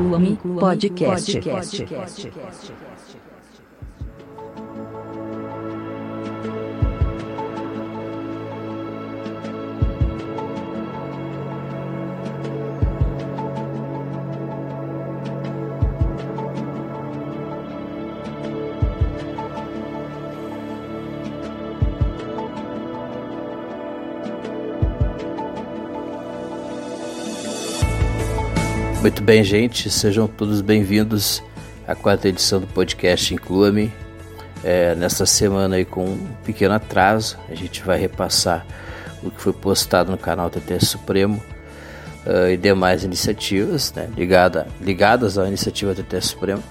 Inclua-me Podcast. Bem, gente, sejam todos bem-vindos à quarta edição do podcast Inclua-me. É, nesta semana aí com um pequeno atraso, a gente vai repassar o que foi postado no canal TT Supremo uh, e demais iniciativas né, ligada, ligadas à iniciativa TT Supremo.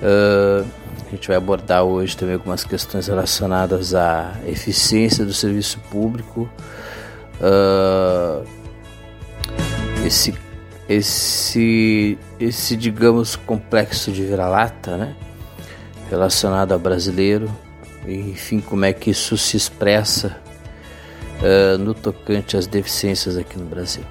Uh, a gente vai abordar hoje também algumas questões relacionadas à eficiência do serviço público, uh, esse esse, esse digamos, complexo de vira-lata, né? Relacionado ao brasileiro, enfim, como é que isso se expressa uh, no tocante às deficiências aqui no Brasil.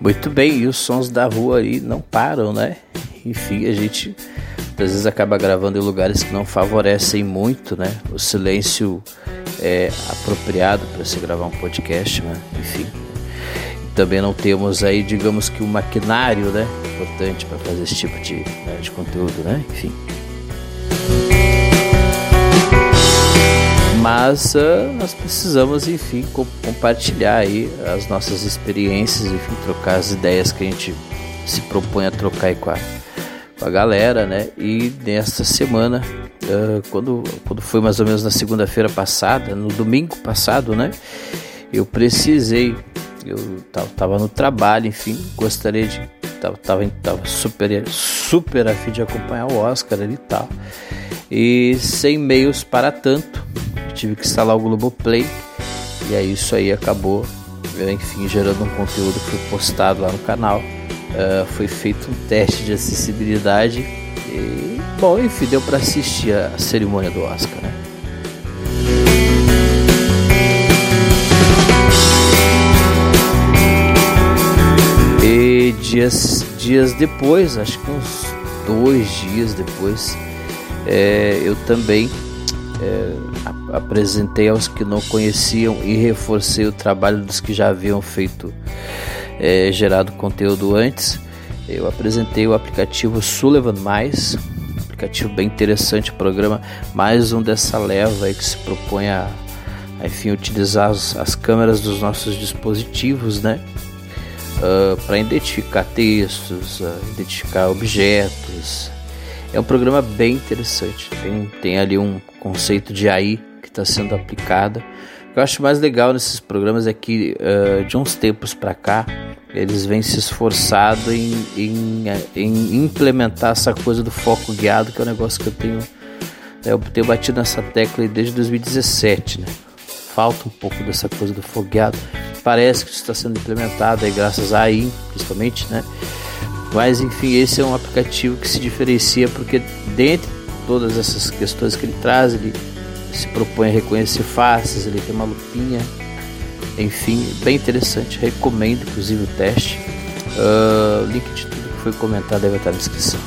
Muito bem, e os sons da rua aí não param, né? Enfim, a gente às vezes acaba gravando em lugares que não favorecem muito, né? O silêncio é apropriado para se gravar um podcast, né? enfim. Também não temos aí, digamos que um maquinário, né, importante para fazer esse tipo de, né, de conteúdo, né? Enfim. Mas uh, nós precisamos, enfim, co compartilhar aí as nossas experiências, enfim, trocar as ideias que a gente se propõe a trocar aí com a, com a galera, né? E nesta semana uh, quando, quando foi mais ou menos na segunda-feira passada, no domingo passado, né? Eu precisei, eu tava no trabalho, enfim, gostaria de. Tava, tava, tava super, super a fim de acompanhar o Oscar ali e tal. E sem meios para tanto, tive que instalar o Globoplay. E aí isso aí acabou, enfim, gerando um conteúdo que foi postado lá no canal. Uh, foi feito um teste de acessibilidade e Bom, enfim, deu para assistir a cerimônia do Oscar, né? E dias, dias depois, acho que uns dois dias depois, é, eu também é, apresentei aos que não conheciam e reforcei o trabalho dos que já haviam feito, é, gerado conteúdo antes. Eu apresentei o aplicativo Sullivan Mais, aplicativo bem interessante, programa mais um dessa leva aí que se propõe a, a enfim, utilizar as, as, câmeras dos nossos dispositivos, né? Uh, ah, para identificar textos, uh, identificar objetos. É um programa bem interessante. Tem, tem ali um conceito de AI que está sendo aplicado. O que eu acho mais legal nesses programas é que uh, de uns tempos para cá eles vêm se esforçado em, em, em, implementar essa coisa do foco guiado, que é um negócio que eu tenho, é, eu tenho batido nessa tecla desde 2017. Né? Falta um pouco dessa coisa do foco guiado. Parece que isso está sendo implementado aí, graças a AI, principalmente, né? Mas enfim, esse é um aplicativo que se diferencia porque dentre todas essas questões que ele traz, ele se propõe a reconhecer faces, ele tem uma lupinha enfim, bem interessante. Recomendo, inclusive, o teste. Uh, link de tudo que foi comentado deve estar na descrição.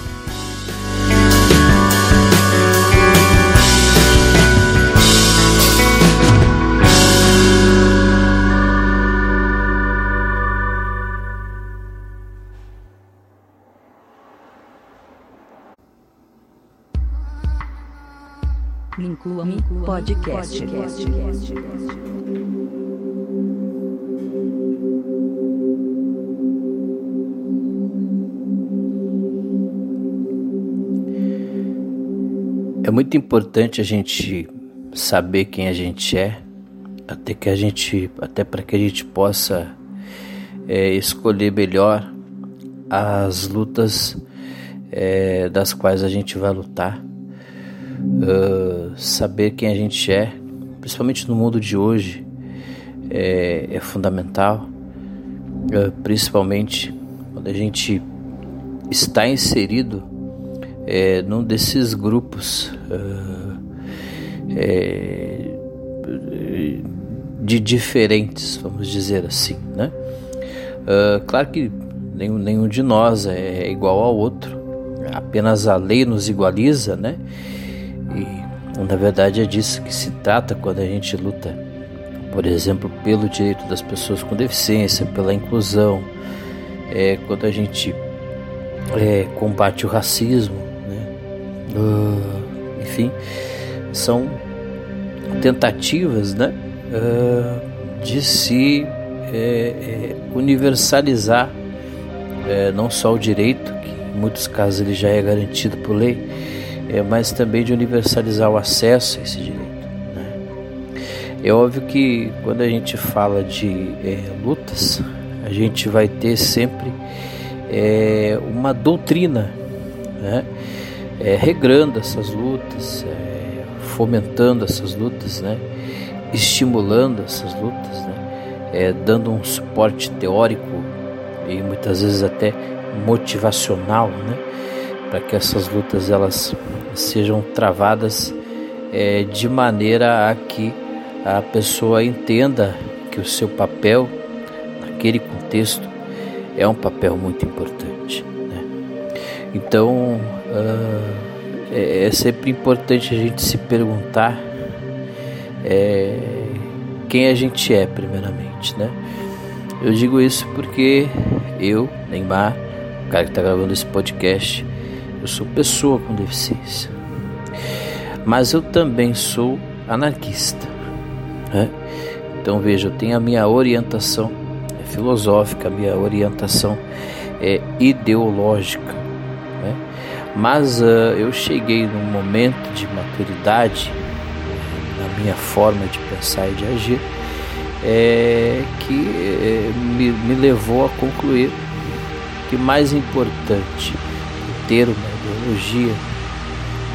Inclua Me Podcast. podcast. É muito importante a gente saber quem a gente é, até que a gente, até para que a gente possa é, escolher melhor as lutas é, das quais a gente vai lutar uh, saber quem a gente é, principalmente no mundo de hoje, é, é fundamental, uh, principalmente quando a gente está inserido é, num desses grupos uh, é, de diferentes, vamos dizer assim, né? Uh, claro que nenhum, nenhum de nós é igual ao outro, apenas a lei nos igualiza, né? E na verdade é disso que se trata quando a gente luta, por exemplo, pelo direito das pessoas com deficiência, pela inclusão, é, quando a gente é, combate o racismo, né? Uh, enfim, são tentativas, né? Uh, de se é, é, universalizar é, não só o direito, que em muitos casos ele já é garantido por lei, é, mas também de universalizar o acesso a esse direito. Né? É óbvio que quando a gente fala de é, lutas, a gente vai ter sempre é, uma doutrina, né? É, regrando essas lutas, é, fomentando essas lutas, né? estimulando essas lutas, né? É, dando um suporte teórico e muitas vezes até motivacional, né? Para que essas lutas elas sejam travadas é, de maneira a que a pessoa entenda que o seu papel naquele contexto é um papel muito importante. Né? Então uh, é, é, sempre importante a gente se perguntar é, quem a gente é primeiramente, né? Eu digo isso porque eu, Neymar, o cara que está gravando esse podcast, eu sou pessoa com deficiência. Mas eu também sou anarquista. Né? Então veja, eu tenho a minha orientação é filosófica, a minha orientação é ideológica. Né? Mas uh, eu cheguei num momento de maturidade na minha forma de pensar e de agir é, que é, me, me levou a concluir que mais importante ter uma ideologia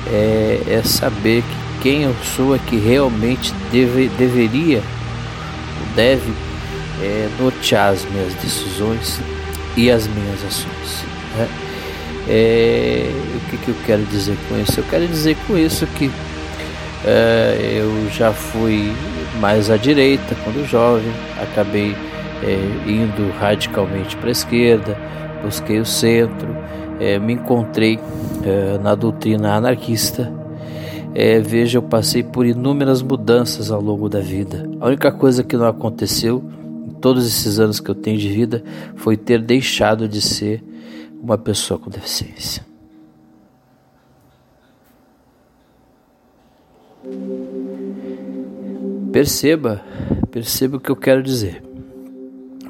é, é, saber que quem eu sou é que realmente deve, deveria, deve é, nortear as minhas decisões e as minhas ações. Né? É, o que, que eu quero dizer com isso? Eu quero dizer com isso que é, eu já fui mais à direita quando jovem, acabei é, indo radicalmente para a esquerda, busquei o centro, é, me encontrei é, na doutrina anarquista. É, veja, eu passei por inúmeras mudanças ao longo da vida. A única coisa que não aconteceu em todos esses anos que eu tenho de vida foi ter deixado de ser uma pessoa com deficiência. Perceba, perceba o que eu quero dizer.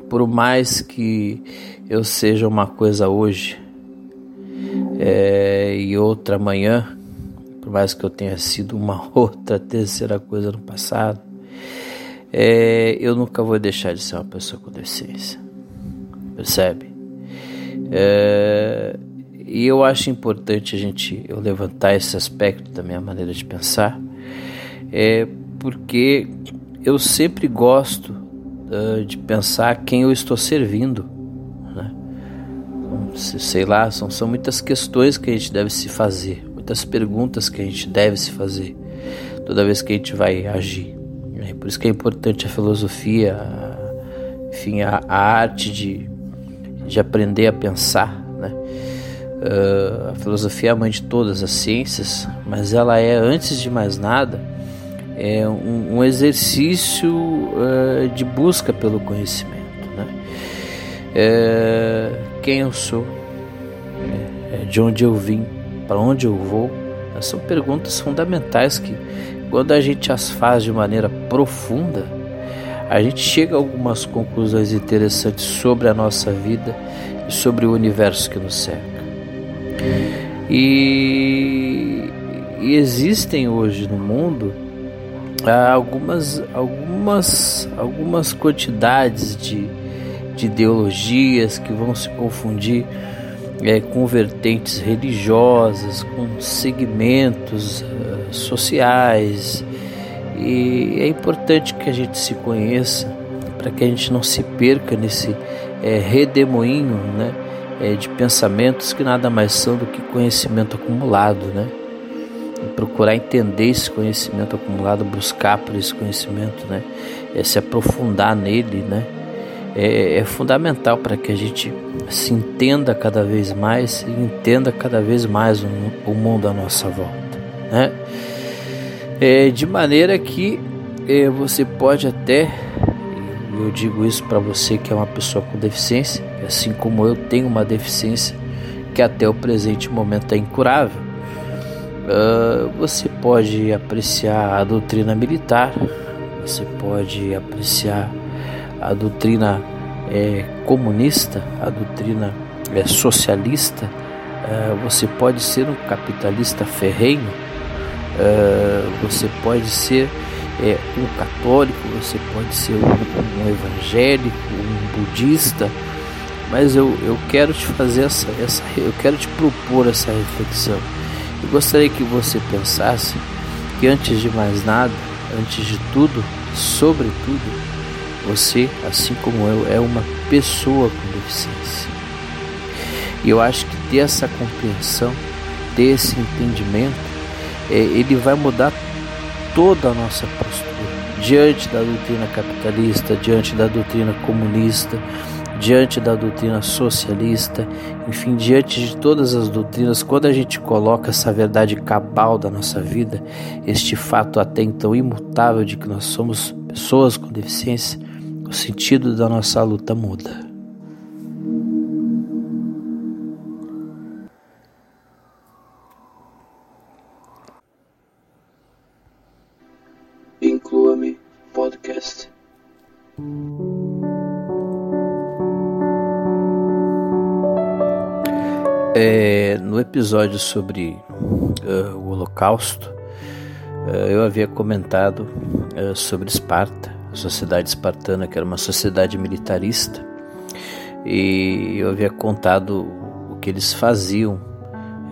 Por mais que eu seja uma coisa hoje é, e outra amanhã, por mais que eu tenha sido uma outra terceira coisa no passado, é, eu nunca vou deixar de ser uma pessoa com deficiência. Percebe? É, e eu acho importante a gente eu levantar esse aspecto da minha maneira de pensar, é porque eu sempre gosto uh, de pensar quem eu estou servindo. Sei lá, são, são muitas questões que a gente deve se fazer, muitas perguntas que a gente deve se fazer toda vez que a gente vai agir. Né? Por isso que é importante a filosofia, a, enfim, a, a, arte de, de aprender a pensar. Né? Uh, a filosofia é a mãe de todas as ciências, mas ela é, antes de mais nada, é um, um exercício uh, de busca pelo conhecimento. Né? É, quem eu sou, é, de onde eu vim, para onde eu vou, são perguntas fundamentais que, quando a gente as faz de maneira profunda, a gente chega a algumas conclusões interessantes sobre a nossa vida e sobre o universo que nos cerca. E e existem hoje no mundo ah, algumas, algumas, algumas quantidades de, de ideologias que vão se confundir é, com vertentes religiosas, com segmentos uh, sociais. E é importante que a gente se conheça para que a gente não se perca nesse é, redemoinho né, é, de pensamentos que nada mais são do que conhecimento acumulado. Né? E procurar entender esse conhecimento acumulado, buscar por esse conhecimento, né? É se aprofundar nele, né? É, é fundamental para que a gente se entenda cada vez mais e entenda cada vez mais o, o mundo à nossa volta, né? É, de maneira que é, você pode até, eu digo isso para você que é uma pessoa com deficiência, assim como eu tenho uma deficiência que até o presente momento é incurável. Uh, você pode apreciar a doutrina militar, você pode apreciar a doutrina é, comunista, a doutrina é, socialista, é, você pode ser um capitalista ferrenho, é, você pode ser é, um católico, você pode ser um, um, evangélico, um budista, mas eu, eu quero te fazer essa, essa, eu quero te propor essa reflexão. Eu gostaria que você pensasse que antes de mais nada, antes de tudo, sobretudo, você, assim como eu, é uma pessoa com deficiência. E eu acho que ter essa compreensão, ter esse entendimento, é, ele vai mudar toda a nossa postura diante da doutrina capitalista, diante da doutrina comunista, diante da doutrina socialista, enfim, diante de todas as doutrinas, quando a gente coloca essa verdade cabal da nossa vida, este fato até então imutável de que nós somos pessoas com deficiência, o sentido da nossa luta muda. Inclua-me podcast. É, no episódio sobre uh, o Holocausto, uh, eu havia comentado uh, sobre Esparta a sociedade espartana, que era uma sociedade militarista, e eu havia contado o que eles faziam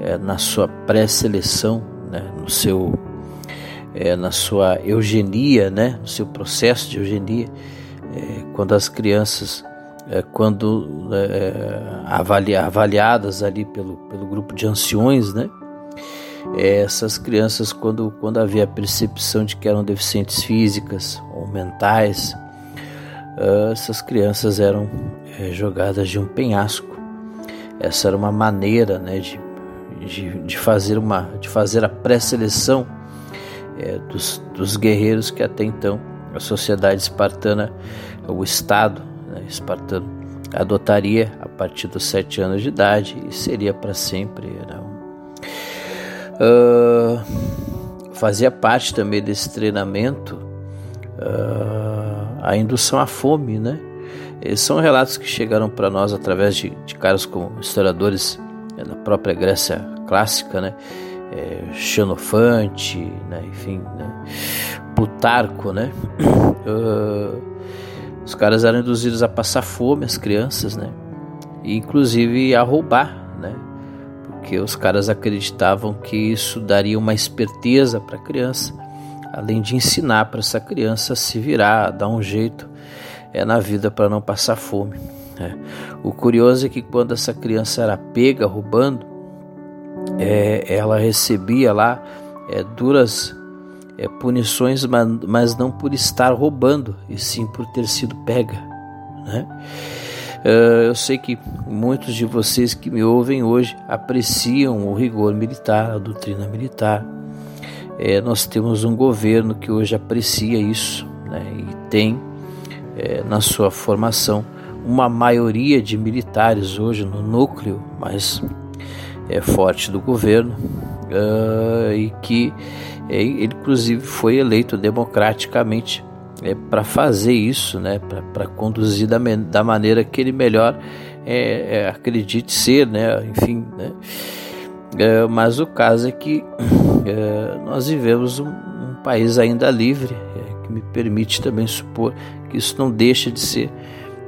é, na sua pré-seleção, né, no seu, é, na sua eugenia, né, no seu processo de eugenia, é, quando as crianças, quando é, avaliadas ali pelo, pelo grupo de anciões, né, essas crianças, quando, quando havia a percepção de que eram deficientes físicas ou mentais, uh, essas crianças eram é, jogadas de um penhasco. Essa era uma maneira né, de, de, de fazer, uma, de fazer a pré-seleção é, dos, dos guerreiros que até então a sociedade espartana, o Estado né, espartano, adotaria a partir dos sete anos de idade e seria para sempre. Né, Uh, fazia parte também desse treinamento uh, a indução à fome, né? Esses são relatos que chegaram para nós através de, de caras como historiadores da própria Grécia clássica, né? É, Xenofante, né? enfim, né? Plutarco, né? Uh, os caras eram induzidos a passar fome, as crianças, né? E inclusive a roubar porque os caras acreditavam que isso daria uma esperteza para a criança, além de ensinar para essa criança se virar, dar um jeito é, na vida para não passar fome. É. O curioso é que quando essa criança era pega roubando, é, ela recebia lá é, duras é, punições, mas não por estar roubando, e sim por ter sido pega. Né? Uh, eu sei que muitos de vocês que me ouvem hoje apreciam o rigor militar, a doutrina militar. É, nós temos um governo que hoje aprecia isso né, e tem é, na sua formação uma maioria de militares hoje no núcleo mais é, forte do governo uh, e que ele inclusive foi eleito democraticamente é, para fazer isso, né, para conduzir da, da, maneira que ele melhor é, é, acredite ser, né, enfim, né, É, mas o caso é que é, nós vivemos um, um país ainda livre, é, que me permite também supor que isso não deixa de ser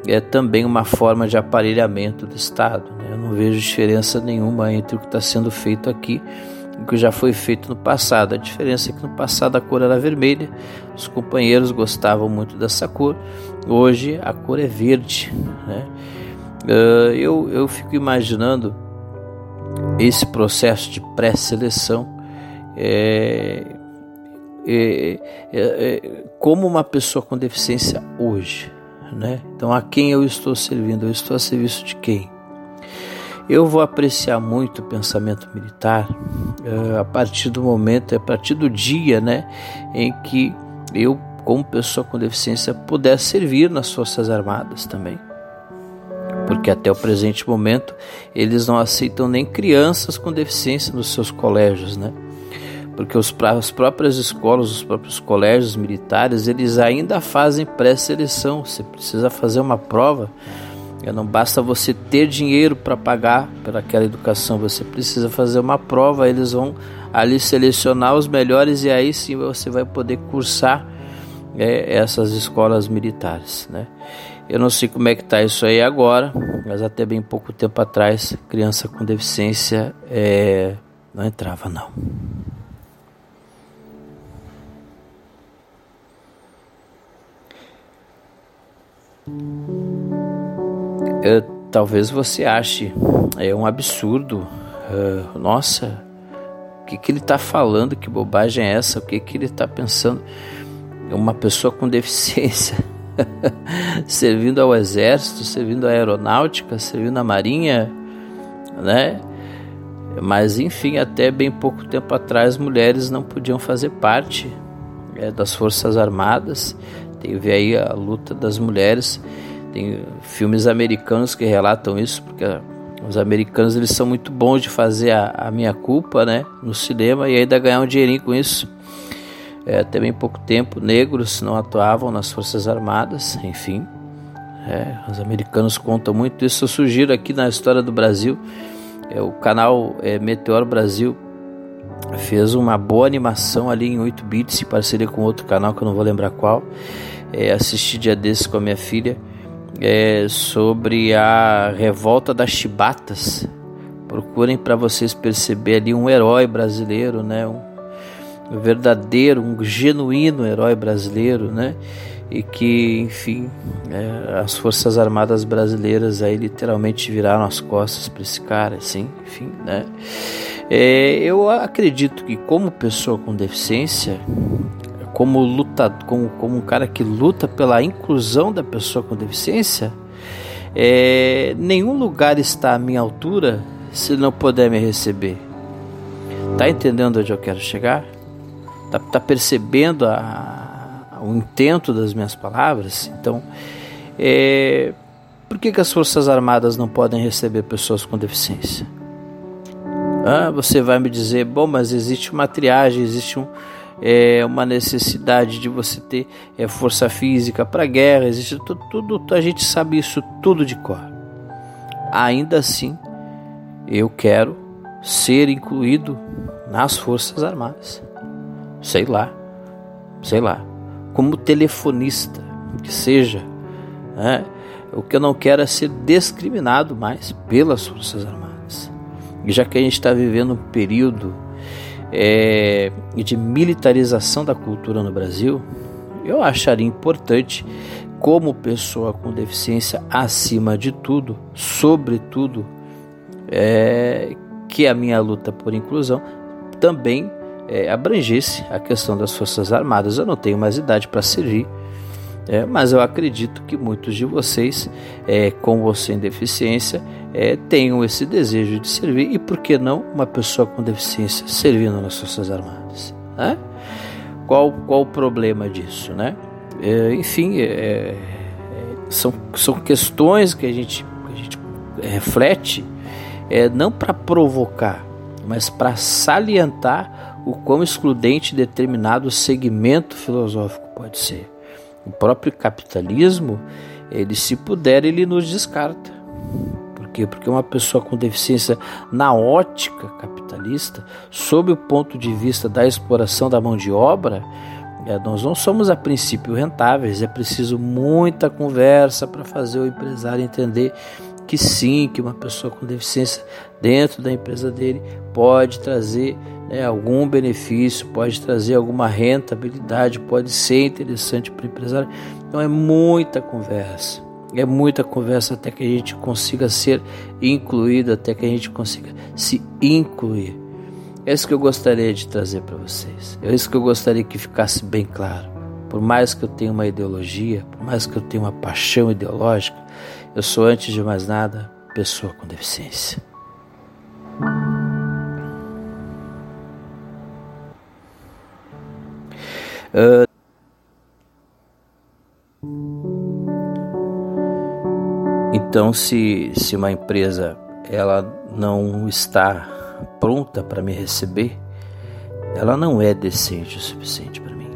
é também uma forma de aparelhamento do Estado. Né? Eu não vejo diferença nenhuma entre o que está sendo feito aqui o que já foi feito no passado. A diferença é que no passado a cor era vermelha, os companheiros gostavam muito dessa cor, hoje a cor é verde. Né? Uh, eu, eu fico imaginando esse processo de pré-seleção é, é, é, é como uma pessoa com deficiência hoje né? Então, a quem eu estou servindo? Eu estou a serviço de quem? Eu vou apreciar muito o pensamento militar uh, a partir do momento, a partir do dia, né, em que eu, como pessoa com deficiência, puder servir nas Forças Armadas também. Porque até o presente momento eles não aceitam nem crianças com deficiência nos seus colégios, né? porque os, as próprias escolas, os próprios colégios militares, eles ainda fazem pré-seleção. Você precisa fazer uma prova. Não basta você ter dinheiro para pagar pelaquela educação, você precisa fazer uma prova. Eles vão ali selecionar os melhores e aí sim você vai poder cursar é, essas escolas militares, né? Eu não sei como é que está isso aí agora, mas até bem pouco tempo atrás, criança com deficiência é, não entrava não. É, talvez você ache é um absurdo. Uh, nossa, o que, que ele está falando? Que bobagem é essa? O que, que ele está pensando? Uma pessoa com deficiência servindo ao exército, servindo à aeronáutica, servindo à marinha, né? Mas enfim, até bem pouco tempo atrás, mulheres não podiam fazer parte é, das forças armadas, Teve aí a luta das mulheres. Tem filmes americanos que relatam isso, porque os americanos eles são muito bons de fazer a, a minha culpa, né, no cinema e ainda ganhar um dinheirinho com isso. É, até bem pouco tempo, negros não atuavam nas forças armadas, enfim. É, os americanos contam muito isso. Eu sugiro aqui na história do Brasil, é, o canal é, Meteor Brasil fez uma boa animação ali em 8 bits em parceria com outro canal que eu não vou lembrar qual. É, assisti dia desses com a minha filha é, sobre a revolta das chibatas. Procurem para vocês perceber ali um herói brasileiro, né? Um, verdadeiro, um genuíno herói brasileiro, né? E que, enfim, é, as Forças Armadas brasileiras aí literalmente viraram as costas para esse cara, assim, enfim, né? É, eu acredito que como pessoa com deficiência, como luta, como, como um cara que luta pela inclusão da pessoa com deficiência, é, nenhum lugar está à minha altura se não puder me receber. Tá entendendo onde eu quero chegar? Tá, tá percebendo a, a, o intento das minhas palavras? Então, é, por que, que as Forças Armadas não podem receber pessoas com deficiência? Ah, você vai me dizer, bom, mas existe uma triagem, existe um, é, uma necessidade de você ter é, força física para guerra, existe tudo, tudo, a gente sabe isso tudo de cor. Ainda assim, eu quero ser incluído nas Forças Armadas. Sei lá, sei lá, como telefonista, que seja. Né? O que eu não quero é ser discriminado mais pelas Forças Armadas já que a gente está vivendo um período é, de militarização da cultura no Brasil, eu acharia importante, como pessoa com deficiência, acima de tudo, sobretudo, é, que a minha luta por inclusão também é, abrangesse a questão das Forças Armadas. Eu não tenho mais idade para servir, é, mas eu acredito que muitos de vocês, é, com ou sem deficiência, é, tenham esse desejo de servir e por que não uma pessoa com deficiência servindo nas Forças Armadas? Né? Qual, qual o problema disso? Né? É, enfim, é, é, são, são questões que a gente, a gente reflete é, não para provocar, mas para salientar o quão excludente determinado segmento filosófico pode ser. O próprio capitalismo, ele se puder, ele nos descarta quê? Porque uma pessoa com deficiência na ótica capitalista, sob o ponto de vista da exploração da mão de obra, é, nós não somos a princípio rentáveis, é preciso muita conversa para fazer o empresário entender que sim, que uma pessoa com deficiência dentro da empresa dele pode trazer né, algum benefício, pode trazer alguma rentabilidade, pode ser interessante para o empresário. Então é muita conversa, é muita conversa até que a gente consiga ser incluído, até que a gente consiga se incluir. É isso que eu gostaria de trazer para vocês. É isso que eu gostaria que ficasse bem claro. Por mais que eu tenha uma ideologia, por mais que eu tenha uma paixão ideológica, eu sou, antes de mais nada, pessoa com deficiência. Uh, então, se, se uma empresa ela não está pronta para me receber, ela não é decente o suficiente para mim.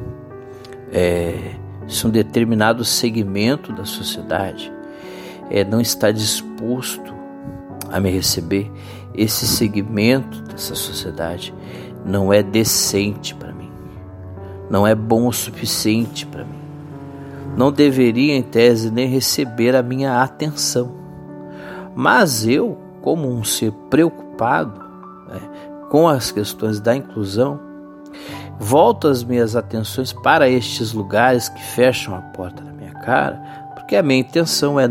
É, se um determinado segmento da sociedade é, não está disposto a me receber, esse segmento dessa sociedade não é decente para mim, não é bom o suficiente para mim, não deveria, em tese, nem receber a minha atenção. Mas eu, como um ser preocupado né, com as questões da inclusão, volto as minhas atenções para estes lugares que fecham a porta na minha cara porque a minha intenção é,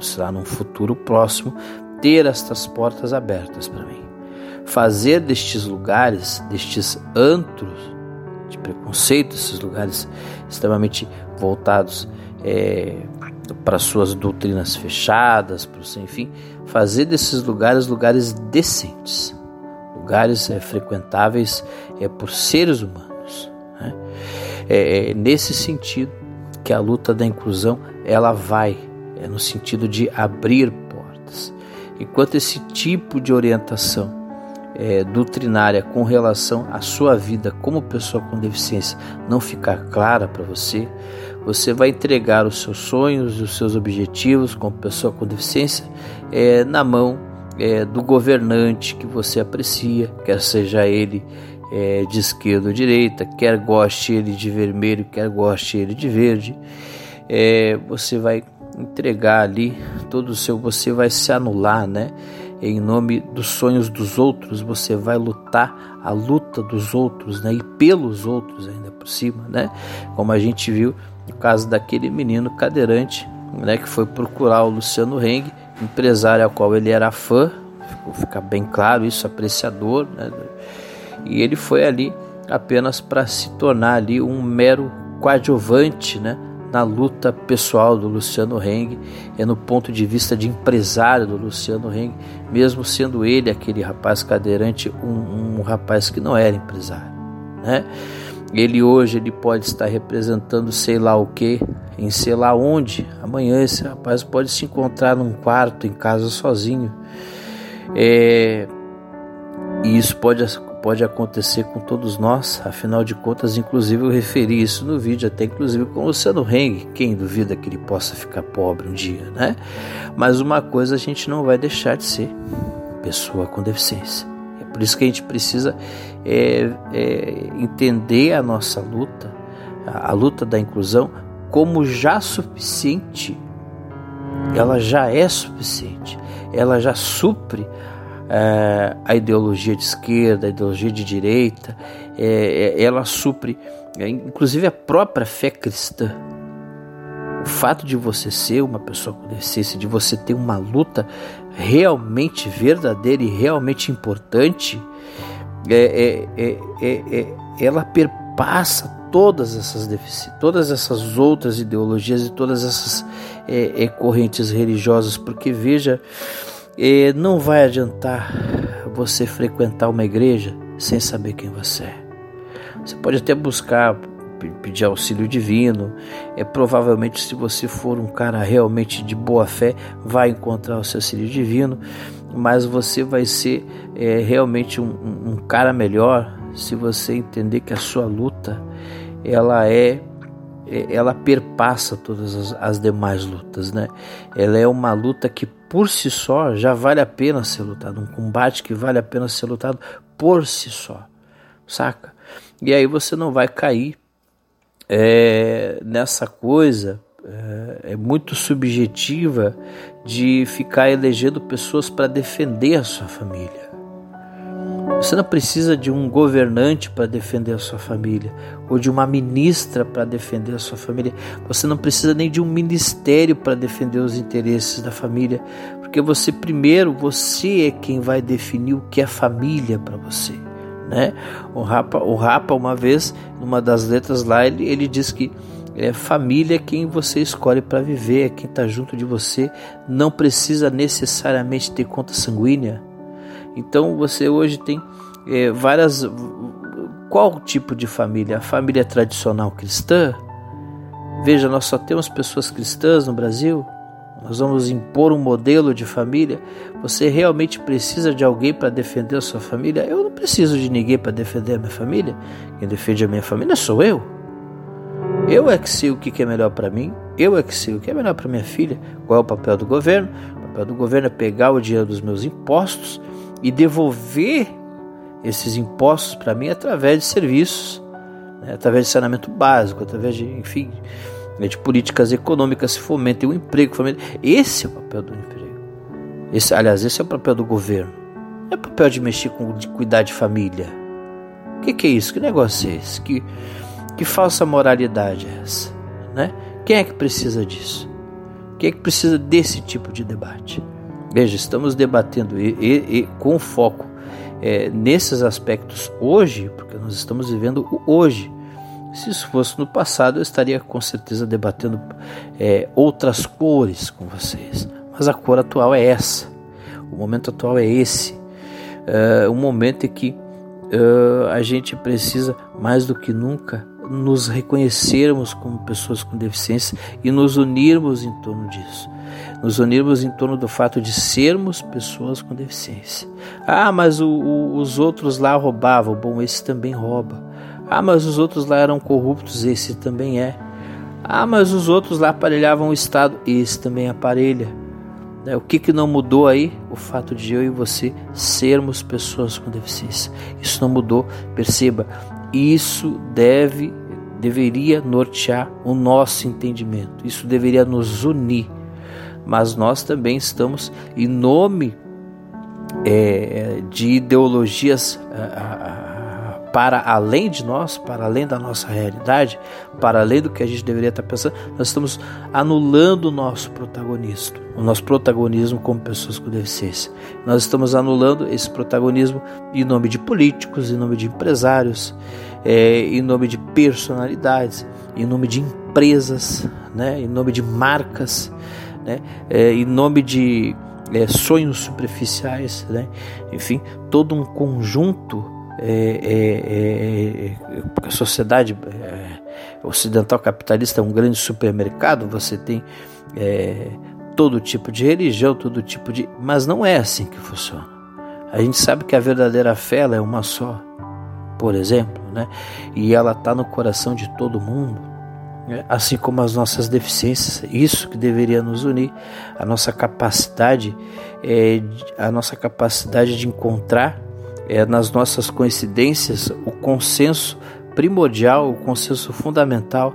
será num futuro próximo, ter estas portas abertas para mim. Fazer destes lugares, destes antros de preconceito, esses lugares extremamente voltados é, para suas doutrinas fechadas, para o enfim, fazer desses lugares lugares decentes, lugares é, frequentáveis é, por seres humanos. Né? É, é nesse sentido que a luta da inclusão ela vai é no sentido de abrir portas. Enquanto esse tipo de orientação é, doutrinária com relação à sua vida como pessoa com deficiência não ficar clara para você, você vai entregar os seus sonhos e os seus objetivos como pessoa com deficiência é, na mão é, do governante que você aprecia, quer seja ele é, de esquerda ou direita, quer goste ele de vermelho, quer goste ele de verde é, você vai entregar ali todo o seu, você vai se anular, né? Em nome dos sonhos dos outros, você vai lutar a luta dos outros, né? E pelos outros ainda por cima, né? Como a gente viu no caso daquele menino cadeirante, né? Que foi procurar o Luciano Heng, empresário ao qual ele era fã, ficou ficar bem claro isso, apreciador, né? E ele foi ali apenas para se tornar ali um mero coadjuvante, né? Na luta pessoal do Luciano Heng, é no ponto de vista de empresário do Luciano Heng, mesmo sendo ele aquele rapaz cadeirante, um, um rapaz que não era empresário, né? Ele hoje ele pode estar representando sei lá o que, em sei lá onde. Amanhã esse rapaz pode se encontrar num quarto em casa sozinho. É, e isso pode pode acontecer com todos nós, afinal de contas, inclusive eu referi isso no vídeo, até inclusive com o Luciano Heng, quem duvida que ele possa ficar pobre um dia, né? Mas uma coisa a gente não vai deixar de ser, pessoa com deficiência. É por isso que a gente precisa é, é, entender a nossa luta, a, a luta da inclusão, como já suficiente. Ela já é suficiente, ela já supre é, a ideologia de esquerda, a ideologia de direita, é, é ela supre, é, inclusive a própria fé cristã. O fato de você ser uma pessoa com deficiência, de você ter uma luta realmente verdadeira e realmente importante, é, é, é, ela perpassa todas essas todas essas outras ideologias e todas essas correntes religiosas, porque veja e não vai adiantar você frequentar uma igreja sem saber quem você é. Você pode até buscar pedir auxílio divino. É provavelmente se você for um cara realmente de boa fé, vai encontrar o seu auxílio divino, mas você vai ser é, realmente um, um, cara melhor se você entender que a sua luta ela é, ela perpassa todas as, as, demais lutas, né? Ela é uma luta que por si só já vale a pena ser lutado, um combate que vale a pena ser lutado por si só, saca? E aí você não vai cair é, nessa coisa é, é muito subjetiva de ficar elegendo pessoas para defender a sua família. Você não precisa de um governante para defender a sua família, ou de uma ministra para defender a sua família. Você não precisa nem de um ministério para defender os interesses da família, porque você primeiro, você é quem vai definir o que é família para você. Né? O Rapa, o Rapa, uma vez, numa das letras lá, ele, ele diz que é, família é quem você escolhe para viver, é quem está junto de você, não precisa necessariamente ter conta sanguínea. Então você hoje tem é, várias. Qual tipo de família? A família tradicional cristã? Veja, nós só temos pessoas cristãs no Brasil. Nós vamos impor um modelo de família. Você realmente precisa de alguém para defender a sua família? Eu não preciso de ninguém para defender a minha família. Quem defende a minha família sou eu. Eu é que sei o que é melhor para mim, eu é que sei o que é melhor para minha filha. Qual é o papel do governo? O papel do governo é pegar o dinheiro dos meus impostos e devolver esses impostos para mim através de serviços, né? através de saneamento básico, através de, enfim, né, de políticas econômicas que fomentem o emprego. Fomentem... Esse é o papel do emprego. Esse, aliás, esse é o papel do governo. Não é o papel de mexer com, de cuidar de família. O que, que, é isso? Que negócio é esse? Que que falsa moralidade é essa? Né? Quem é que precisa disso? Quem é que precisa desse tipo de debate? Veja, estamos debatendo e, e, e com foco é, nesses aspectos hoje, porque nós estamos vivendo o hoje. Se isso fosse no passado, eu estaria com certeza debatendo é, outras cores com vocês. Mas a cor atual é essa. O momento atual é esse. É, um momento em que uh, a gente precisa mais do que nunca nos reconhecermos como pessoas com deficiência e nos unirmos em torno disso. Nos unirmos em torno do fato de sermos pessoas com deficiência. Ah, mas o, o, os outros lá roubavam. Bom, esse também rouba. Ah, mas os outros lá eram corruptos. Esse também é. Ah, mas os outros lá aparelhavam o Estado. Esse também aparelha. Né? O que, que não mudou aí? O fato de eu e você sermos pessoas com deficiência. Isso não mudou. Perceba, isso deve deveria nortear o nosso entendimento. Isso deveria nos unir. Mas nós também estamos em nome é, de ideologias para além de nós, para além da nossa realidade, para além do que a gente deveria estar pensando, nós estamos anulando o nosso protagonismo, o nosso protagonismo como pessoas com deficiência. Nós estamos anulando esse protagonismo em nome de políticos, em nome de empresários, é, em nome de personalidades, em nome de empresas, né, em nome de marcas, né, é, em nome de é, sonhos superficiais, né, enfim, todo um conjunto é, é, é, a sociedade é, ocidental capitalista é um grande supermercado, você tem é, todo tipo de religião, todo tipo de. Mas não é assim que funciona. A gente sabe que a verdadeira fé é uma só, por exemplo, né? e ela está no coração de todo mundo. Né? Assim como as nossas deficiências, isso que deveria nos unir, a nossa capacidade, é, a nossa capacidade de encontrar é, nas nossas coincidências o consenso primordial, o consenso fundamental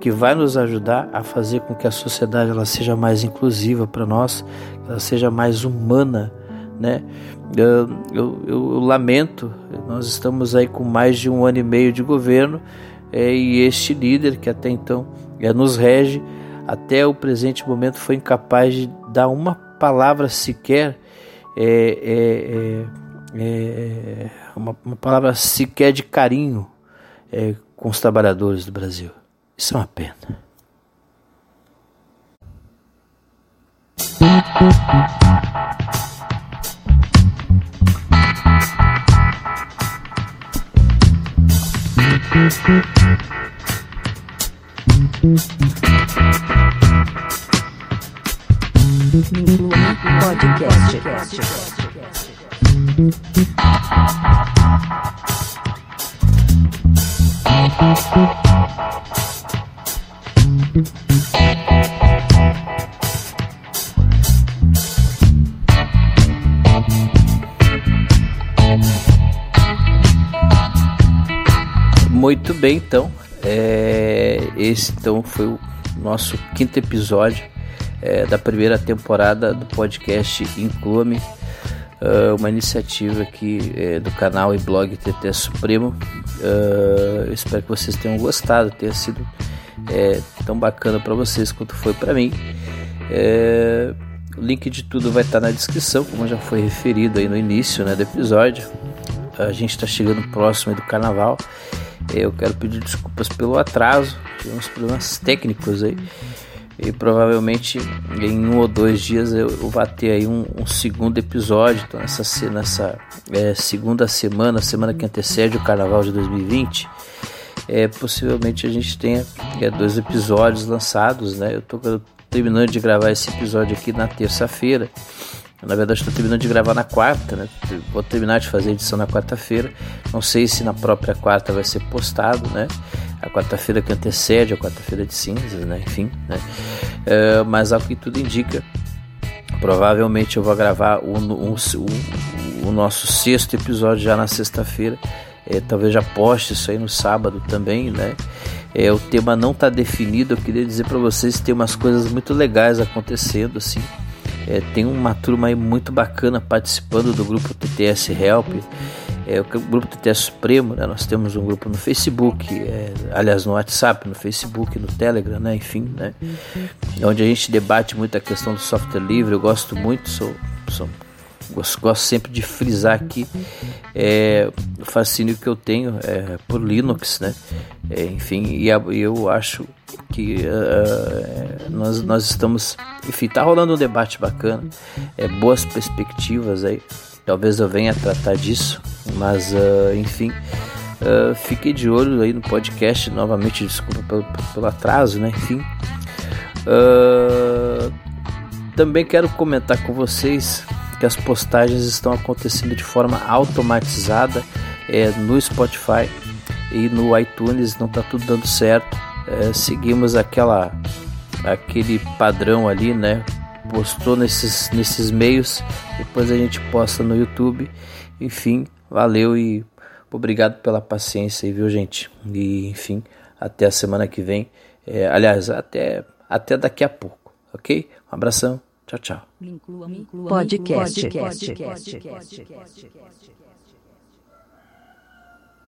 que vai nos ajudar a fazer com que a sociedade ela seja mais inclusiva para nós, ela seja mais humana, né? Eu, eu, eu, lamento, nós estamos aí com mais de um ano e meio de governo é, e este líder que até então é, nos rege, até o presente momento foi incapaz de dar uma palavra sequer é, é, é é, uma, uma, palavra sequer de carinho com os trabalhadores do Brasil. Isso é uma pena. Podcast. Muito bem, então. É, esse então foi o nosso quinto episódio é, da primeira temporada do podcast Inclume, uh, uma iniciativa aqui é, do canal e blog TT Supremo. Uh, espero que vocês tenham gostado, tenha sido é, tão bacana para vocês quanto foi para mim. É, o link de tudo vai estar na descrição, como já foi referido aí no início né, do episódio. A gente está chegando próximo do carnaval eu quero pedir desculpas pelo atraso, tivemos problemas técnicos aí. E provavelmente em um ou dois dias eu, vou ter aí um, um, segundo episódio. Então, nessa, nessa é, segunda semana, semana que antecede o carnaval de 2020, é, possivelmente a gente tenha é, dois episódios lançados. Né? Eu estou terminando de gravar esse episódio aqui na terça-feira. Na verdade, estou terminando de gravar na quarta, né? Vou terminar de fazer a edição na quarta-feira. Não sei se na própria quarta vai ser postado, né? A quarta-feira que antecede a quarta-feira de cinzas, né? Enfim, né? É, mas ao que tudo indica, provavelmente eu vou gravar o, o, o, o nosso sexto episódio já na sexta-feira. É, talvez já poste isso aí no sábado também, né? É, o tema não está definido. Eu queria dizer para vocês que tem umas coisas muito legais acontecendo, assim. É, tem uma turma aí muito bacana participando do grupo TTS Help. É, o grupo TTS Supremo, né? nós temos um grupo no Facebook, é, aliás no WhatsApp, no Facebook, no Telegram, né? enfim, né? onde a gente debate muito a questão do software livre. Eu gosto muito, sou, sou gosto, sempre de frisar aqui é, o fascínio que eu tenho é, por Linux, né? É, enfim, e eu acho que uh, nós, nós estamos, enfim, tá rolando um debate bacana, é, boas perspectivas aí. Talvez eu venha tratar disso, mas uh, enfim, uh, fiquei de olho aí no podcast novamente, desculpa pelo, pelo atraso, né? Enfim, uh, também quero comentar com vocês que as postagens estão acontecendo de forma automatizada é, no Spotify e no iTunes, não está tudo dando certo. É, seguimos aquela aquele padrão ali, né? Postou nesses, nesses meios, depois a gente posta no YouTube. Enfim, valeu e obrigado pela paciência aí, viu, gente? E enfim, até a semana que vem. É, aliás, até, até daqui a pouco, ok? Um abração. Tchau, tchau. Podcast. Podcast.